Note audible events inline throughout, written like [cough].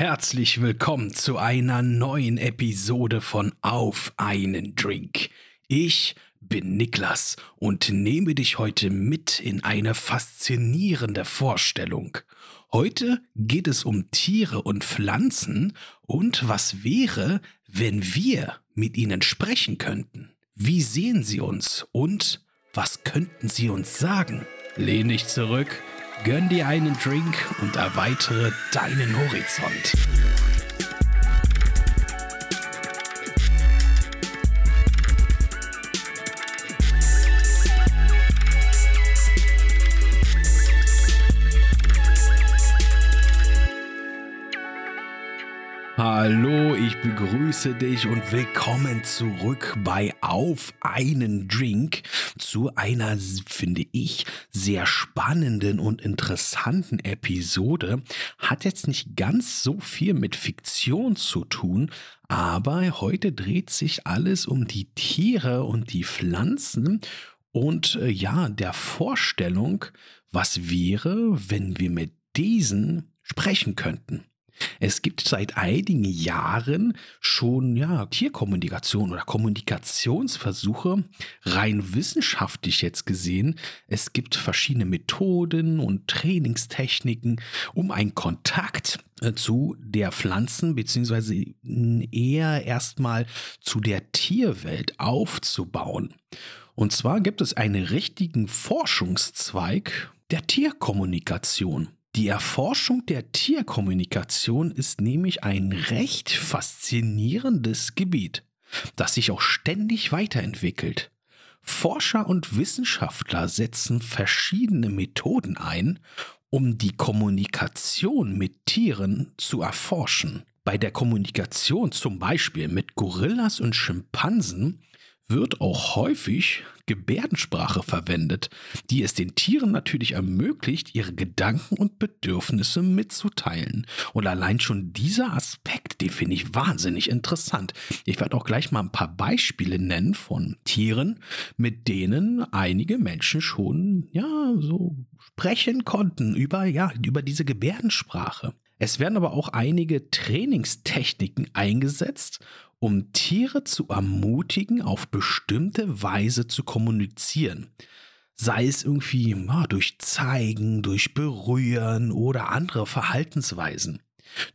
Herzlich willkommen zu einer neuen Episode von Auf einen Drink. Ich bin Niklas und nehme dich heute mit in eine faszinierende Vorstellung. Heute geht es um Tiere und Pflanzen und was wäre, wenn wir mit ihnen sprechen könnten. Wie sehen sie uns und was könnten sie uns sagen? Lehn dich zurück Gönn dir einen Drink und erweitere deinen Horizont. Hallo, ich begrüße dich und willkommen zurück bei Auf einen Drink zu einer, finde ich, sehr spannenden und interessanten Episode. Hat jetzt nicht ganz so viel mit Fiktion zu tun, aber heute dreht sich alles um die Tiere und die Pflanzen und äh, ja, der Vorstellung, was wäre, wenn wir mit diesen sprechen könnten. Es gibt seit einigen Jahren schon ja, Tierkommunikation oder Kommunikationsversuche, rein wissenschaftlich jetzt gesehen. Es gibt verschiedene Methoden und Trainingstechniken, um einen Kontakt äh, zu der Pflanzen beziehungsweise eher erstmal zu der Tierwelt aufzubauen. Und zwar gibt es einen richtigen Forschungszweig der Tierkommunikation. Die Erforschung der Tierkommunikation ist nämlich ein recht faszinierendes Gebiet, das sich auch ständig weiterentwickelt. Forscher und Wissenschaftler setzen verschiedene Methoden ein, um die Kommunikation mit Tieren zu erforschen. Bei der Kommunikation zum Beispiel mit Gorillas und Schimpansen wird auch häufig Gebärdensprache verwendet, die es den Tieren natürlich ermöglicht, ihre Gedanken und Bedürfnisse mitzuteilen. Und allein schon dieser Aspekt, den finde ich wahnsinnig interessant. Ich werde auch gleich mal ein paar Beispiele nennen von Tieren, mit denen einige Menschen schon, ja, so sprechen konnten über, ja, über diese Gebärdensprache. Es werden aber auch einige Trainingstechniken eingesetzt, um Tiere zu ermutigen, auf bestimmte Weise zu kommunizieren. Sei es irgendwie ja, durch Zeigen, durch Berühren oder andere Verhaltensweisen.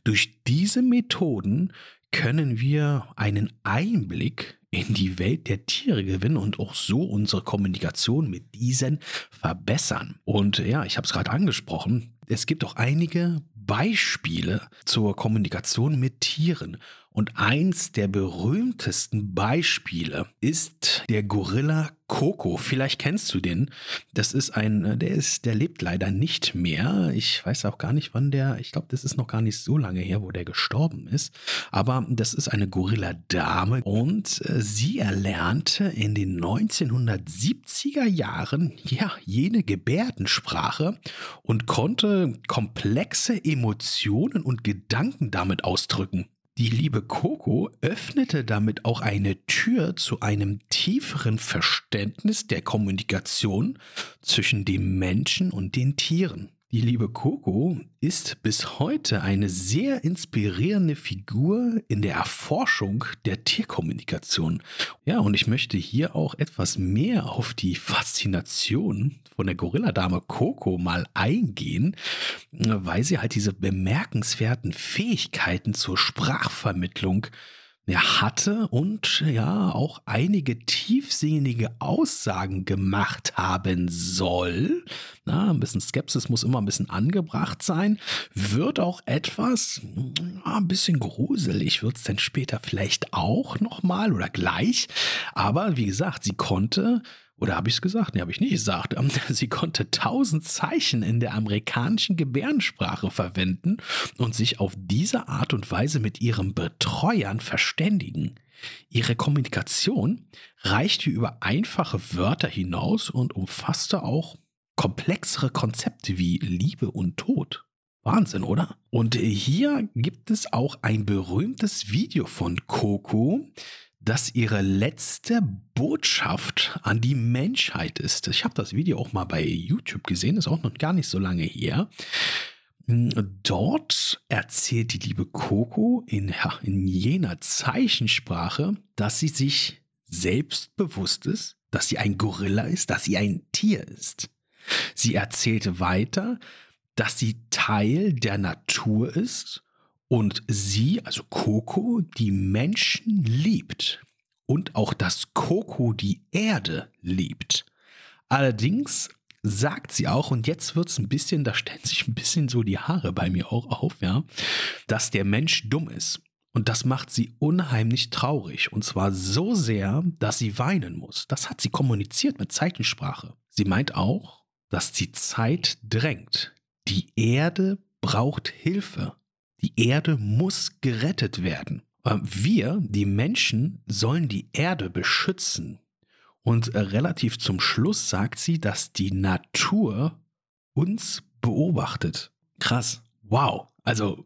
Durch diese Methoden können wir einen Einblick in die Welt der Tiere gewinnen und auch so unsere Kommunikation mit diesen verbessern. Und ja, ich habe es gerade angesprochen, es gibt auch einige Beispiele zur Kommunikation mit Tieren. Und eins der berühmtesten Beispiele ist der Gorilla Coco. Vielleicht kennst du den. Das ist ein, der ist, der lebt leider nicht mehr. Ich weiß auch gar nicht, wann der, ich glaube, das ist noch gar nicht so lange her, wo der gestorben ist. Aber das ist eine Gorilla-Dame und äh, sie erlernte in den 1970er Jahren, ja, jene Gebärdensprache und konnte komplexe Emotionen und Gedanken damit ausdrücken. Die liebe Coco öffnete damit auch eine Tür zu einem tieferen Verständnis der Kommunikation zwischen dem Menschen und den Tieren. Die liebe Coco ist bis heute eine sehr inspirierende Figur in der Erforschung der Tierkommunikation. Ja, und ich möchte hier auch etwas mehr auf die Faszination von der Gorilladame Coco mal eingehen, weil sie halt diese bemerkenswerten Fähigkeiten zur Sprachvermittlung er hatte und ja auch einige tiefsinnige Aussagen gemacht haben soll. Na, ein bisschen Skepsis muss immer ein bisschen angebracht sein. Wird auch etwas, ein bisschen gruselig wird es denn später vielleicht auch nochmal oder gleich. Aber wie gesagt, sie konnte oder habe ich es gesagt? Nee, habe ich nicht gesagt. Ähm, [laughs] sie konnte tausend Zeichen in der amerikanischen Gebärdensprache verwenden und sich auf diese Art und Weise mit ihren Betreuern verständigen. Ihre Kommunikation reichte über einfache Wörter hinaus und umfasste auch komplexere Konzepte wie Liebe und Tod. Wahnsinn, oder? Und hier gibt es auch ein berühmtes Video von Coco, das ihre letzte Botschaft an die Menschheit ist. Ich habe das Video auch mal bei YouTube gesehen, ist auch noch gar nicht so lange her. Dort erzählt die liebe Coco in, in jener Zeichensprache, dass sie sich selbst bewusst ist, dass sie ein Gorilla ist, dass sie ein Tier ist. Sie erzählte weiter, dass sie Teil der Natur ist und sie, also Coco, die Menschen liebt und auch dass Coco die Erde liebt. Allerdings sagt sie auch, und jetzt wird es ein bisschen, da stellen sich ein bisschen so die Haare bei mir auch auf, ja, dass der Mensch dumm ist. Und das macht sie unheimlich traurig. Und zwar so sehr, dass sie weinen muss. Das hat sie kommuniziert mit Zeichensprache. Sie meint auch, dass die Zeit drängt. Die Erde braucht Hilfe. Die Erde muss gerettet werden. Wir, die Menschen, sollen die Erde beschützen. Und relativ zum Schluss sagt sie, dass die Natur uns beobachtet. Krass. Wow. Also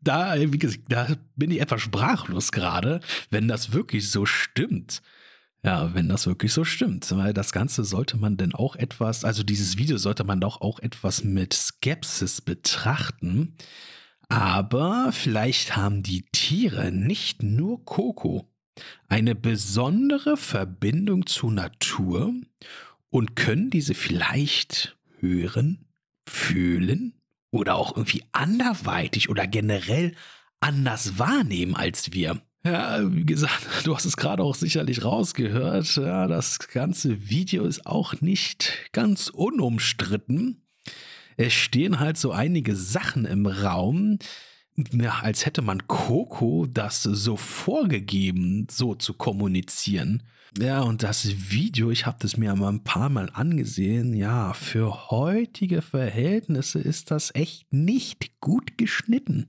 da, wie gesagt, da bin ich etwas sprachlos gerade, wenn das wirklich so stimmt. Ja, wenn das wirklich so stimmt, weil das Ganze sollte man denn auch etwas, also dieses Video sollte man doch auch etwas mit Skepsis betrachten. Aber vielleicht haben die Tiere nicht nur Coco eine besondere Verbindung zur Natur und können diese vielleicht hören, fühlen oder auch irgendwie anderweitig oder generell anders wahrnehmen als wir. Ja, wie gesagt, [laughs] du hast es gerade auch sicherlich rausgehört. Ja, das ganze Video ist auch nicht ganz unumstritten. Es stehen halt so einige Sachen im Raum, ja, als hätte man Coco das so vorgegeben, so zu kommunizieren. Ja, und das Video, ich habe das mir mal ein paar Mal angesehen. Ja, für heutige Verhältnisse ist das echt nicht gut geschnitten.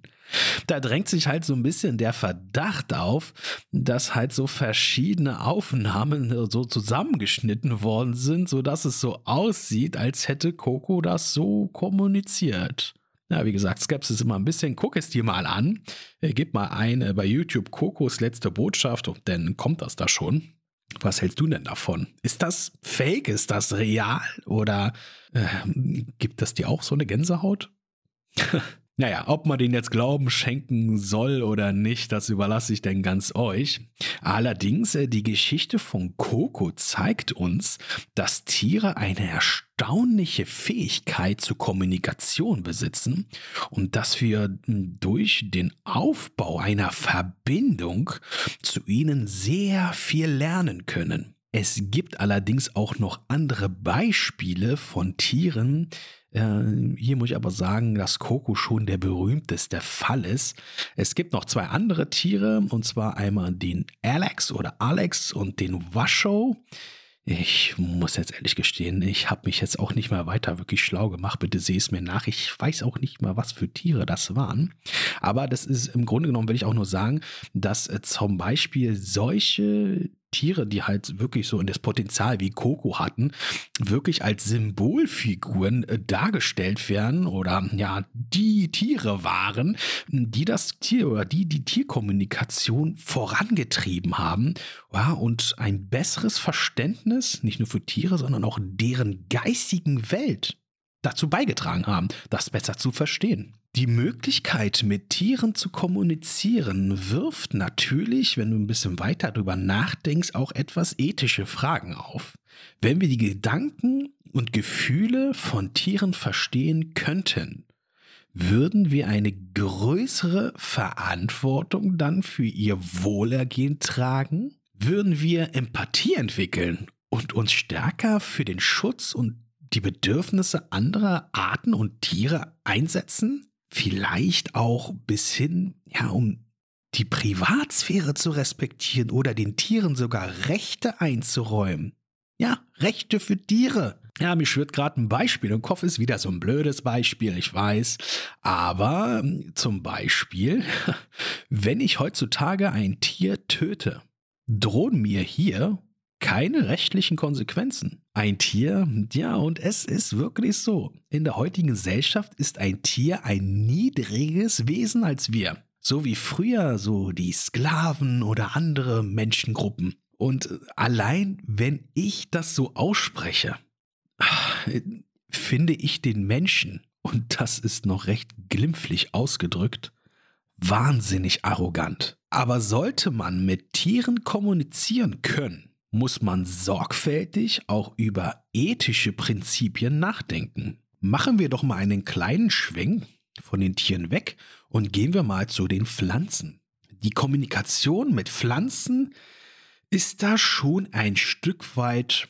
Da drängt sich halt so ein bisschen der Verdacht auf, dass halt so verschiedene Aufnahmen so zusammengeschnitten worden sind, sodass es so aussieht, als hätte Coco das so kommuniziert. Ja, wie gesagt, Skepsis immer ein bisschen. Guck es dir mal an. Gib mal ein äh, bei YouTube Kokos letzte Botschaft, dann kommt das da schon. Was hältst du denn davon? Ist das fake? Ist das real? Oder äh, gibt das dir auch so eine Gänsehaut? [laughs] Naja, ob man den jetzt Glauben schenken soll oder nicht, das überlasse ich denn ganz euch. Allerdings, äh, die Geschichte von Coco zeigt uns, dass Tiere eine erstaunliche Fähigkeit zur Kommunikation besitzen und dass wir durch den Aufbau einer Verbindung zu ihnen sehr viel lernen können. Es gibt allerdings auch noch andere Beispiele von Tieren, hier muss ich aber sagen, dass Coco schon der berühmteste Fall ist. Es gibt noch zwei andere Tiere, und zwar einmal den Alex oder Alex und den Washoe. Ich muss jetzt ehrlich gestehen, ich habe mich jetzt auch nicht mehr weiter wirklich schlau gemacht. Bitte seh es mir nach. Ich weiß auch nicht mal, was für Tiere das waren. Aber das ist im Grunde genommen, will ich auch nur sagen, dass äh, zum Beispiel solche Tiere, die halt wirklich so in das Potenzial wie Coco hatten, wirklich als Symbolfiguren äh, dargestellt werden oder ja, die Tiere waren, die das Tier oder die die Tierkommunikation vorangetrieben haben ja, und ein besseres Verständnis, nicht nur für Tiere, sondern auch deren geistigen Welt dazu beigetragen haben, das besser zu verstehen. Die Möglichkeit, mit Tieren zu kommunizieren, wirft natürlich, wenn du ein bisschen weiter darüber nachdenkst, auch etwas ethische Fragen auf. Wenn wir die Gedanken und Gefühle von Tieren verstehen könnten, würden wir eine größere Verantwortung dann für ihr Wohlergehen tragen? Würden wir Empathie entwickeln und uns stärker für den Schutz und die Bedürfnisse anderer Arten und Tiere einsetzen? Vielleicht auch bis hin, ja, um die Privatsphäre zu respektieren oder den Tieren sogar Rechte einzuräumen. Ja, Rechte für Tiere. Ja, mir schwirrt gerade ein Beispiel im Kopf, ist wieder so ein blödes Beispiel, ich weiß. Aber ähm, zum Beispiel, [laughs] wenn ich heutzutage ein Tier töte, drohen mir hier keine rechtlichen Konsequenzen. Ein Tier, ja, und es ist wirklich so. In der heutigen Gesellschaft ist ein Tier ein niedriges Wesen als wir. So wie früher so die Sklaven oder andere Menschengruppen. Und allein wenn ich das so ausspreche, finde ich den Menschen und das ist noch recht glimpflich ausgedrückt, wahnsinnig arrogant. Aber sollte man mit Tieren kommunizieren können, muss man sorgfältig auch über ethische Prinzipien nachdenken. Machen wir doch mal einen kleinen Schwenk von den Tieren weg und gehen wir mal zu den Pflanzen. Die Kommunikation mit Pflanzen ist da schon ein Stück weit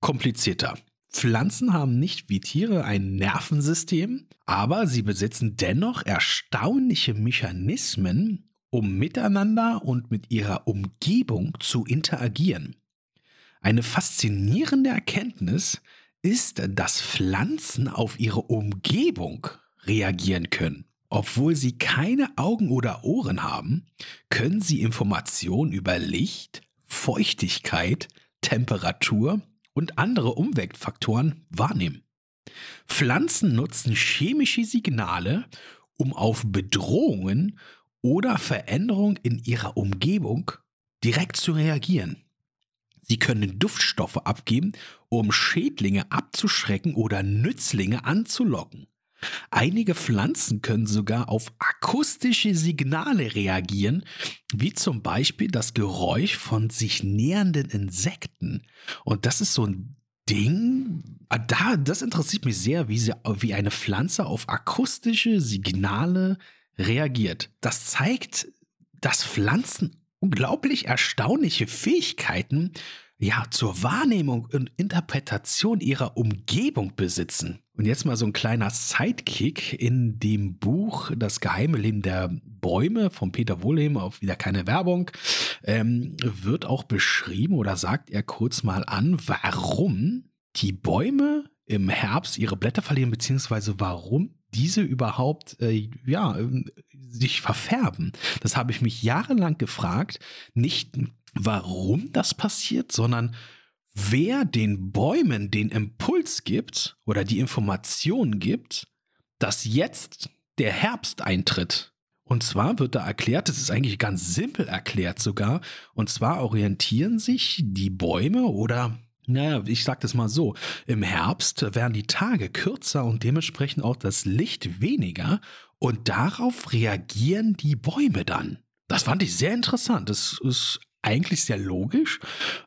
komplizierter. Pflanzen haben nicht wie Tiere ein Nervensystem, aber sie besitzen dennoch erstaunliche Mechanismen, um miteinander und mit ihrer Umgebung zu interagieren. Eine faszinierende Erkenntnis ist, dass Pflanzen auf ihre Umgebung reagieren können. Obwohl sie keine Augen oder Ohren haben, können sie Informationen über Licht, Feuchtigkeit, Temperatur und andere Umweltfaktoren wahrnehmen. Pflanzen nutzen chemische Signale, um auf Bedrohungen oder Veränderungen in ihrer Umgebung direkt zu reagieren. Sie können Duftstoffe abgeben, um Schädlinge abzuschrecken oder Nützlinge anzulocken. Einige Pflanzen können sogar auf akustische Signale reagieren, wie zum Beispiel das Geräusch von sich nähernden Insekten. Und das ist so ein Ding, ah, da, das interessiert mich sehr, wie, sie, wie eine Pflanze auf akustische Signale reagiert. Das zeigt, dass Pflanzen unglaublich erstaunliche Fähigkeiten ja, zur Wahrnehmung und Interpretation ihrer Umgebung besitzen. Und jetzt mal so ein kleiner Sidekick in dem Buch Das geheime Leben der Bäume von Peter Wohlheim, auch wieder keine Werbung, ähm, wird auch beschrieben oder sagt er kurz mal an, warum die Bäume im Herbst ihre Blätter verlieren, beziehungsweise warum diese überhaupt äh, ja, sich verfärben. Das habe ich mich jahrelang gefragt. Nicht warum das passiert, sondern wer den Bäumen den Impuls gibt oder die Information gibt, dass jetzt der Herbst eintritt. Und zwar wird da erklärt, das ist eigentlich ganz simpel erklärt sogar, und zwar orientieren sich die Bäume oder naja, ich sag das mal so, im Herbst werden die Tage kürzer und dementsprechend auch das Licht weniger und darauf reagieren die Bäume dann. Das fand ich sehr interessant. Das ist eigentlich sehr logisch,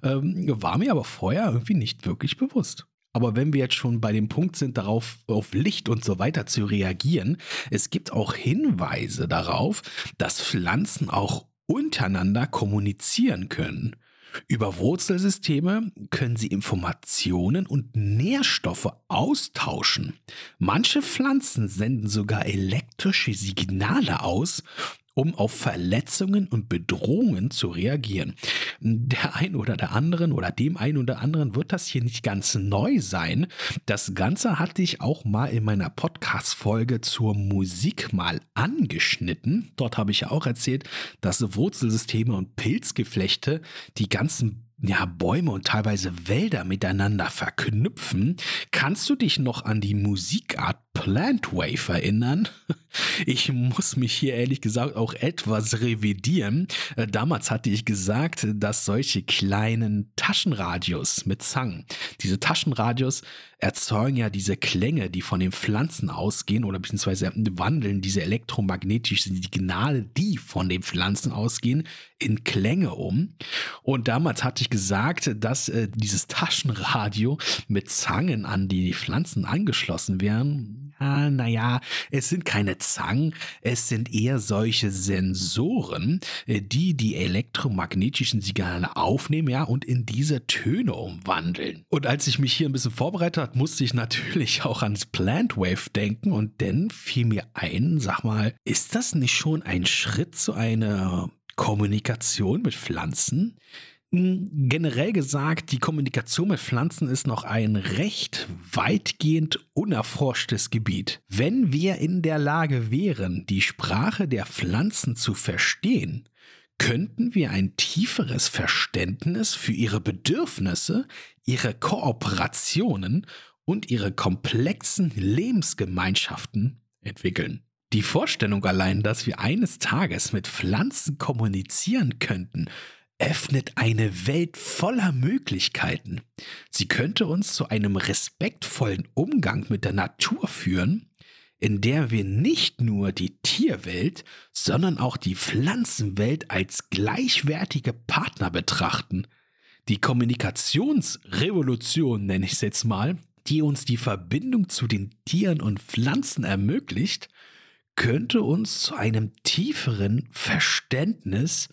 ähm, war mir aber vorher irgendwie nicht wirklich bewusst. Aber wenn wir jetzt schon bei dem Punkt sind, darauf auf Licht und so weiter zu reagieren, es gibt auch Hinweise darauf, dass Pflanzen auch untereinander kommunizieren können. Über Wurzelsysteme können sie Informationen und Nährstoffe austauschen. Manche Pflanzen senden sogar elektrische Signale aus, um auf Verletzungen und Bedrohungen zu reagieren. Der ein oder der anderen oder dem einen oder anderen wird das hier nicht ganz neu sein. Das Ganze hatte ich auch mal in meiner Podcast-Folge zur Musik mal angeschnitten. Dort habe ich ja auch erzählt, dass Wurzelsysteme und Pilzgeflechte die ganzen ja, Bäume und teilweise Wälder miteinander verknüpfen. Kannst du dich noch an die Musikart Plant Wave erinnern? [laughs] Ich muss mich hier ehrlich gesagt auch etwas revidieren. Äh, damals hatte ich gesagt, dass solche kleinen Taschenradios mit Zangen, diese Taschenradios erzeugen ja diese Klänge, die von den Pflanzen ausgehen oder beziehungsweise wandeln diese elektromagnetischen Signale, die von den Pflanzen ausgehen, in Klänge um. Und damals hatte ich gesagt, dass äh, dieses Taschenradio mit Zangen an die Pflanzen angeschlossen wären. Ja, naja, es sind keine Zangen, es sind eher solche Sensoren, äh, die die elektromagnetischen Signale aufnehmen, ja, und in diese Töne umwandeln. Und als ich mich hier ein bisschen vorbereitet habe, musste ich natürlich auch ans Plant Wave denken und dann fiel mir ein, sag mal, ist das nicht schon ein Schritt zu einer Kommunikation mit Pflanzen? Generell gesagt, die Kommunikation mit Pflanzen ist noch ein recht weitgehend unerforschtes Gebiet. Wenn wir in der Lage wären, die Sprache der Pflanzen zu verstehen, könnten wir ein tieferes Verständnis für ihre Bedürfnisse, ihre Kooperationen und ihre komplexen Lebensgemeinschaften entwickeln. Die Vorstellung allein, dass wir eines Tages mit Pflanzen kommunizieren könnten, öffnet eine Welt voller Möglichkeiten. Sie könnte uns zu einem respektvollen Umgang mit der Natur führen, in der wir nicht nur die Tierwelt, sondern auch die Pflanzenwelt als gleichwertige Partner betrachten. Die Kommunikationsrevolution nenne ich es jetzt mal, die uns die Verbindung zu den Tieren und Pflanzen ermöglicht, könnte uns zu einem tieferen Verständnis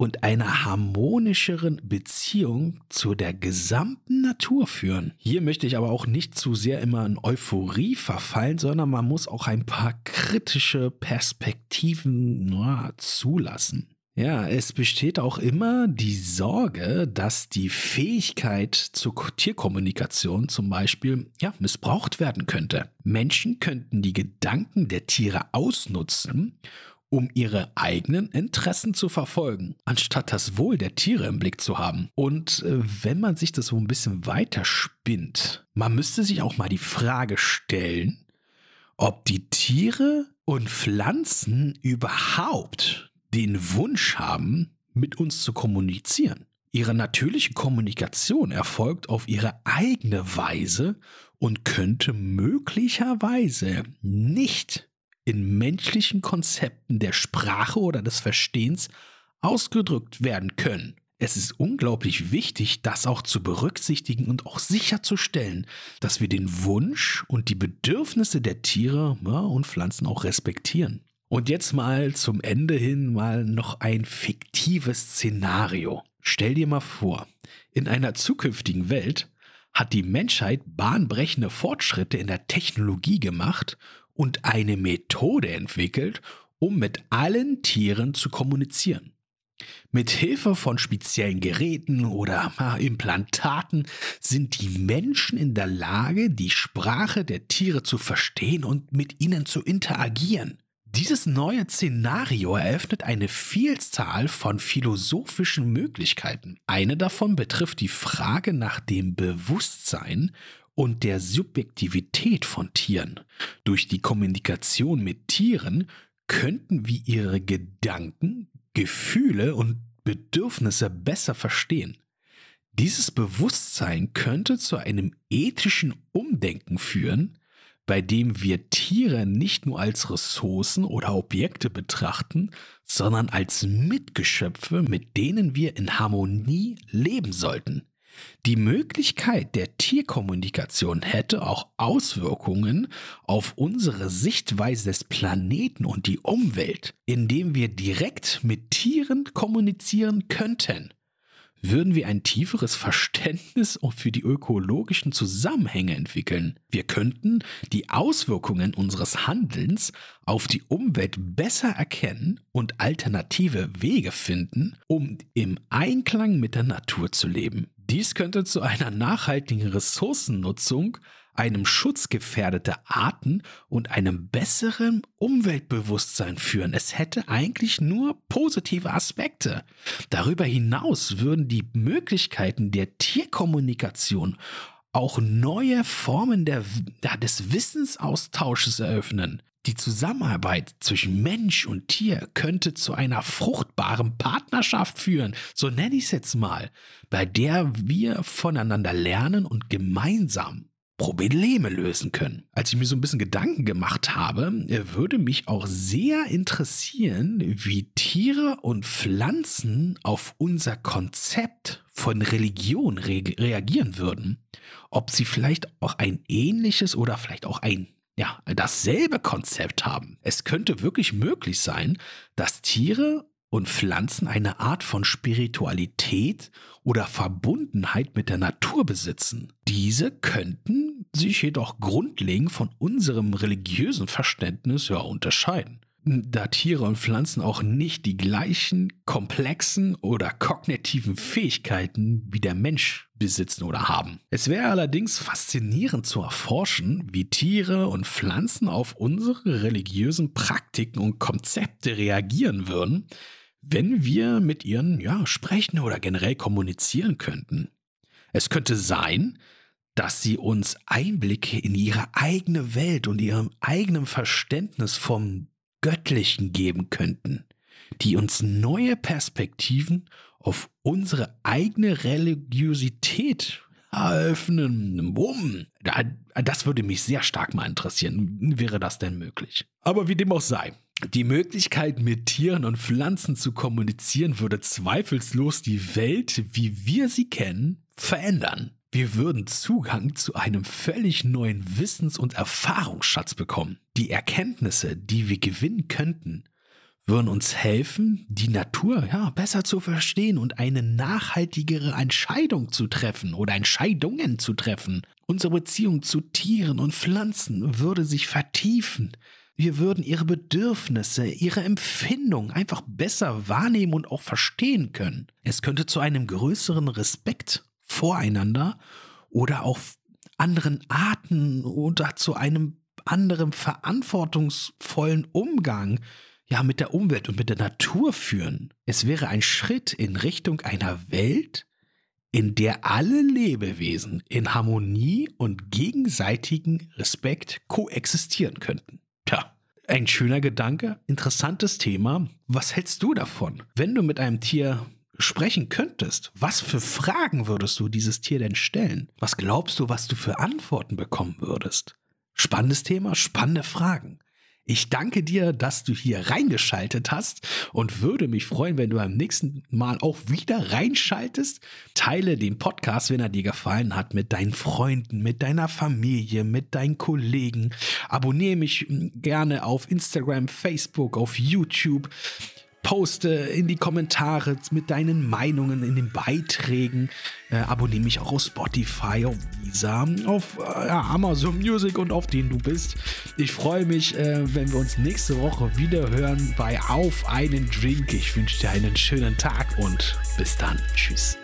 und einer harmonischeren Beziehung zu der gesamten Natur führen. Hier möchte ich aber auch nicht zu sehr immer in Euphorie verfallen, sondern man muss auch ein paar kritische Perspektiven na, zulassen. Ja, es besteht auch immer die Sorge, dass die Fähigkeit zur Tierkommunikation zum Beispiel ja, missbraucht werden könnte. Menschen könnten die Gedanken der Tiere ausnutzen um ihre eigenen Interessen zu verfolgen, anstatt das Wohl der Tiere im Blick zu haben. Und äh, wenn man sich das so ein bisschen weiter spinnt, man müsste sich auch mal die Frage stellen, ob die Tiere und Pflanzen überhaupt den Wunsch haben, mit uns zu kommunizieren. Ihre natürliche Kommunikation erfolgt auf ihre eigene Weise und könnte möglicherweise nicht in menschlichen Konzepten der Sprache oder des Verstehens ausgedrückt werden können. Es ist unglaublich wichtig, das auch zu berücksichtigen und auch sicherzustellen, dass wir den Wunsch und die Bedürfnisse der Tiere ja, und Pflanzen auch respektieren. Und jetzt mal zum Ende hin mal noch ein fiktives Szenario. Stell dir mal vor, in einer zukünftigen Welt hat die Menschheit bahnbrechende Fortschritte in der Technologie gemacht und eine Methode entwickelt, um mit allen Tieren zu kommunizieren. Mit Hilfe von speziellen Geräten oder Implantaten sind die Menschen in der Lage, die Sprache der Tiere zu verstehen und mit ihnen zu interagieren. Dieses neue Szenario eröffnet eine Vielzahl von philosophischen Möglichkeiten. Eine davon betrifft die Frage nach dem Bewusstsein und der Subjektivität von Tieren. Durch die Kommunikation mit Tieren könnten wir ihre Gedanken, Gefühle und Bedürfnisse besser verstehen. Dieses Bewusstsein könnte zu einem ethischen Umdenken führen, bei dem wir Tiere nicht nur als Ressourcen oder Objekte betrachten, sondern als Mitgeschöpfe, mit denen wir in Harmonie leben sollten. Die Möglichkeit der Tierkommunikation hätte auch Auswirkungen auf unsere Sichtweise des Planeten und die Umwelt, indem wir direkt mit Tieren kommunizieren könnten würden wir ein tieferes Verständnis für die ökologischen Zusammenhänge entwickeln. Wir könnten die Auswirkungen unseres Handelns auf die Umwelt besser erkennen und alternative Wege finden, um im Einklang mit der Natur zu leben. Dies könnte zu einer nachhaltigen Ressourcennutzung, einem Schutz gefährdeter Arten und einem besseren Umweltbewusstsein führen. Es hätte eigentlich nur positive Aspekte. Darüber hinaus würden die Möglichkeiten der Tierkommunikation auch neue Formen der, des Wissensaustausches eröffnen. Die Zusammenarbeit zwischen Mensch und Tier könnte zu einer fruchtbaren Partnerschaft führen, so nenne ich es jetzt mal, bei der wir voneinander lernen und gemeinsam Probleme lösen können. Als ich mir so ein bisschen Gedanken gemacht habe, würde mich auch sehr interessieren, wie Tiere und Pflanzen auf unser Konzept von Religion re reagieren würden. Ob sie vielleicht auch ein ähnliches oder vielleicht auch ein ja, dasselbe Konzept haben. Es könnte wirklich möglich sein, dass Tiere und Pflanzen eine Art von Spiritualität oder Verbundenheit mit der Natur besitzen. Diese könnten sich jedoch grundlegend von unserem religiösen Verständnis ja unterscheiden da Tiere und Pflanzen auch nicht die gleichen komplexen oder kognitiven Fähigkeiten wie der Mensch besitzen oder haben. Es wäre allerdings faszinierend zu erforschen, wie Tiere und Pflanzen auf unsere religiösen Praktiken und Konzepte reagieren würden, wenn wir mit ihnen ja sprechen oder generell kommunizieren könnten. Es könnte sein, dass sie uns Einblicke in ihre eigene Welt und ihrem eigenen Verständnis vom Göttlichen geben könnten, die uns neue Perspektiven auf unsere eigene Religiosität öffnen. Bumm. Das würde mich sehr stark mal interessieren. Wäre das denn möglich? Aber wie dem auch sei. Die Möglichkeit, mit Tieren und Pflanzen zu kommunizieren, würde zweifellos die Welt, wie wir sie kennen, verändern. Wir würden Zugang zu einem völlig neuen Wissens- und Erfahrungsschatz bekommen. Die Erkenntnisse, die wir gewinnen könnten, würden uns helfen, die Natur ja, besser zu verstehen und eine nachhaltigere Entscheidung zu treffen oder Entscheidungen zu treffen. Unsere Beziehung zu Tieren und Pflanzen würde sich vertiefen. Wir würden ihre Bedürfnisse, ihre Empfindungen einfach besser wahrnehmen und auch verstehen können. Es könnte zu einem größeren Respekt voreinander oder auch anderen Arten oder zu einem anderen verantwortungsvollen Umgang ja mit der Umwelt und mit der Natur führen. Es wäre ein Schritt in Richtung einer Welt, in der alle Lebewesen in Harmonie und gegenseitigen Respekt koexistieren könnten. Tja, ein schöner Gedanke, interessantes Thema. Was hältst du davon? Wenn du mit einem Tier sprechen könntest, was für Fragen würdest du dieses Tier denn stellen? Was glaubst du, was du für Antworten bekommen würdest? Spannendes Thema, spannende Fragen. Ich danke dir, dass du hier reingeschaltet hast und würde mich freuen, wenn du beim nächsten Mal auch wieder reinschaltest. Teile den Podcast, wenn er dir gefallen hat, mit deinen Freunden, mit deiner Familie, mit deinen Kollegen. Abonniere mich gerne auf Instagram, Facebook, auf YouTube poste in die Kommentare mit deinen Meinungen in den Beiträgen. Äh, abonniere mich auch auf Spotify, auf Visa, auf äh, Amazon Music und auf den du bist. Ich freue mich, äh, wenn wir uns nächste Woche wieder hören bei Auf einen Drink. Ich wünsche dir einen schönen Tag und bis dann. Tschüss.